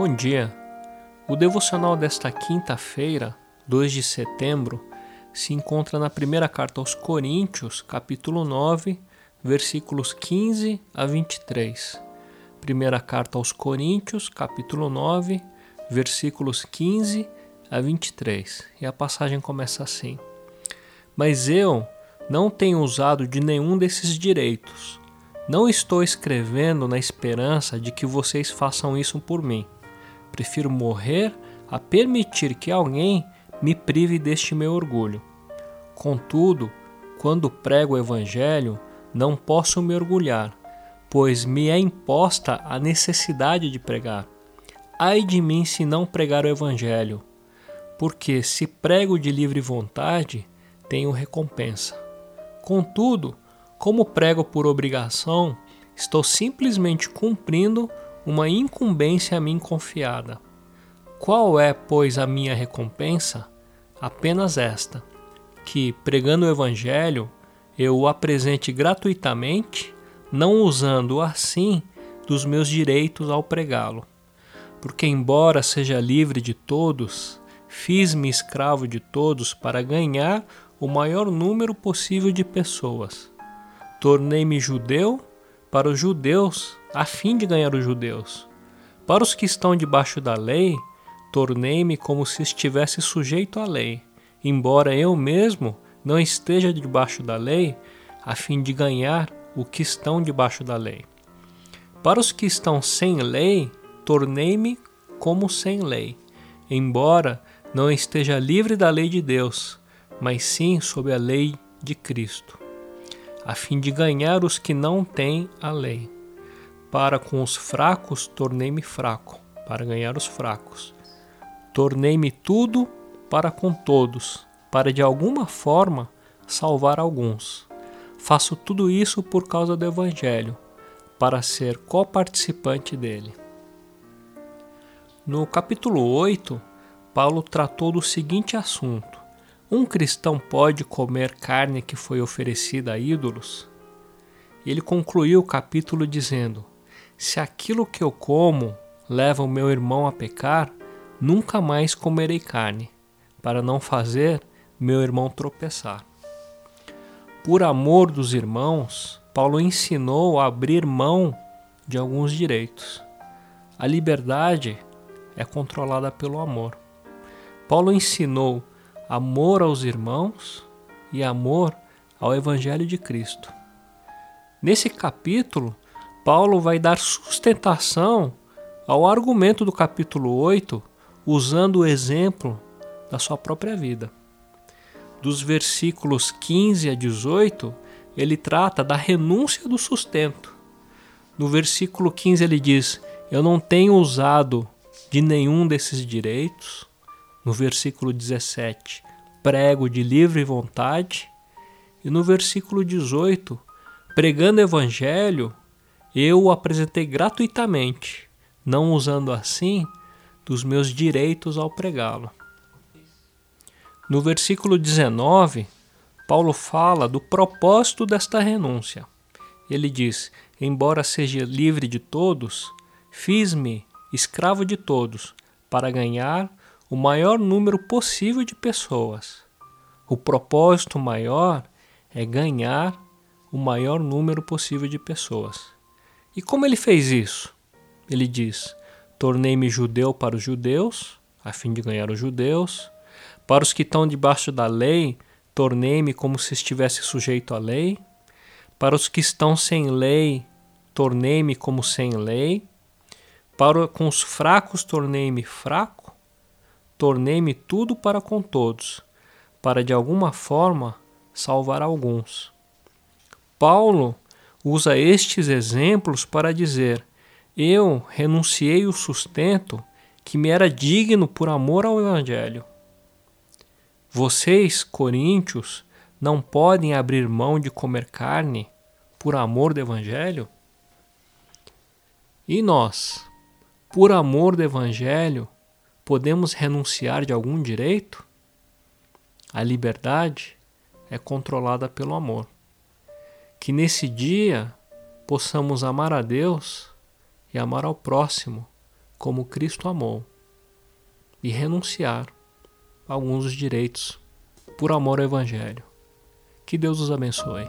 Bom dia. O devocional desta quinta-feira, 2 de setembro, se encontra na primeira carta aos Coríntios, capítulo 9, versículos 15 a 23. Primeira carta aos Coríntios, capítulo 9, versículos 15 a 23. E a passagem começa assim: Mas eu não tenho usado de nenhum desses direitos. Não estou escrevendo na esperança de que vocês façam isso por mim Prefiro morrer a permitir que alguém me prive deste meu orgulho. Contudo, quando prego o Evangelho, não posso me orgulhar, pois me é imposta a necessidade de pregar. Ai de mim se não pregar o Evangelho, porque se prego de livre vontade, tenho recompensa. Contudo, como prego por obrigação, estou simplesmente cumprindo uma incumbência a mim confiada. Qual é, pois, a minha recompensa? Apenas esta: que, pregando o Evangelho, eu o apresente gratuitamente, não usando assim dos meus direitos ao pregá-lo. Porque, embora seja livre de todos, fiz-me escravo de todos para ganhar o maior número possível de pessoas. Tornei-me judeu para os judeus, a fim de ganhar os judeus. Para os que estão debaixo da lei, tornei-me como se estivesse sujeito à lei, embora eu mesmo não esteja debaixo da lei, a fim de ganhar o que estão debaixo da lei. Para os que estão sem lei, tornei-me como sem lei, embora não esteja livre da lei de Deus, mas sim sob a lei de Cristo a fim de ganhar os que não têm a lei. Para com os fracos tornei-me fraco, para ganhar os fracos. Tornei-me tudo para com todos, para de alguma forma salvar alguns. Faço tudo isso por causa do Evangelho, para ser coparticipante dele. No capítulo 8, Paulo tratou do seguinte assunto: um cristão pode comer carne que foi oferecida a ídolos? Ele concluiu o capítulo dizendo: Se aquilo que eu como leva o meu irmão a pecar, nunca mais comerei carne, para não fazer meu irmão tropeçar. Por amor dos irmãos, Paulo ensinou a abrir mão de alguns direitos. A liberdade é controlada pelo amor. Paulo ensinou amor aos irmãos e amor ao Evangelho de Cristo. Nesse capítulo, Paulo vai dar sustentação ao argumento do capítulo 8, usando o exemplo da sua própria vida. Dos versículos 15 a 18, ele trata da renúncia do sustento. No versículo 15 ele diz: Eu não tenho usado de nenhum desses direitos, no versículo 17, prego de livre vontade. E no versículo 18, pregando evangelho, eu o apresentei gratuitamente, não usando assim dos meus direitos ao pregá-lo. No versículo 19, Paulo fala do propósito desta renúncia. Ele diz: Embora seja livre de todos, fiz-me escravo de todos, para ganhar o maior número possível de pessoas. O propósito maior é ganhar o maior número possível de pessoas. E como ele fez isso? Ele diz: Tornei-me judeu para os judeus, a fim de ganhar os judeus. Para os que estão debaixo da lei, tornei-me como se estivesse sujeito à lei. Para os que estão sem lei, tornei-me como sem lei. Para com os fracos, tornei-me fraco tornei-me tudo para com todos, para de alguma forma salvar alguns. Paulo usa estes exemplos para dizer: Eu renunciei o sustento que me era digno por amor ao Evangelho. Vocês, coríntios, não podem abrir mão de comer carne por amor do Evangelho? E nós, por amor do Evangelho, podemos renunciar de algum direito? A liberdade é controlada pelo amor. Que nesse dia possamos amar a Deus e amar ao próximo como Cristo amou e renunciar a alguns dos direitos por amor ao Evangelho. Que Deus os abençoe.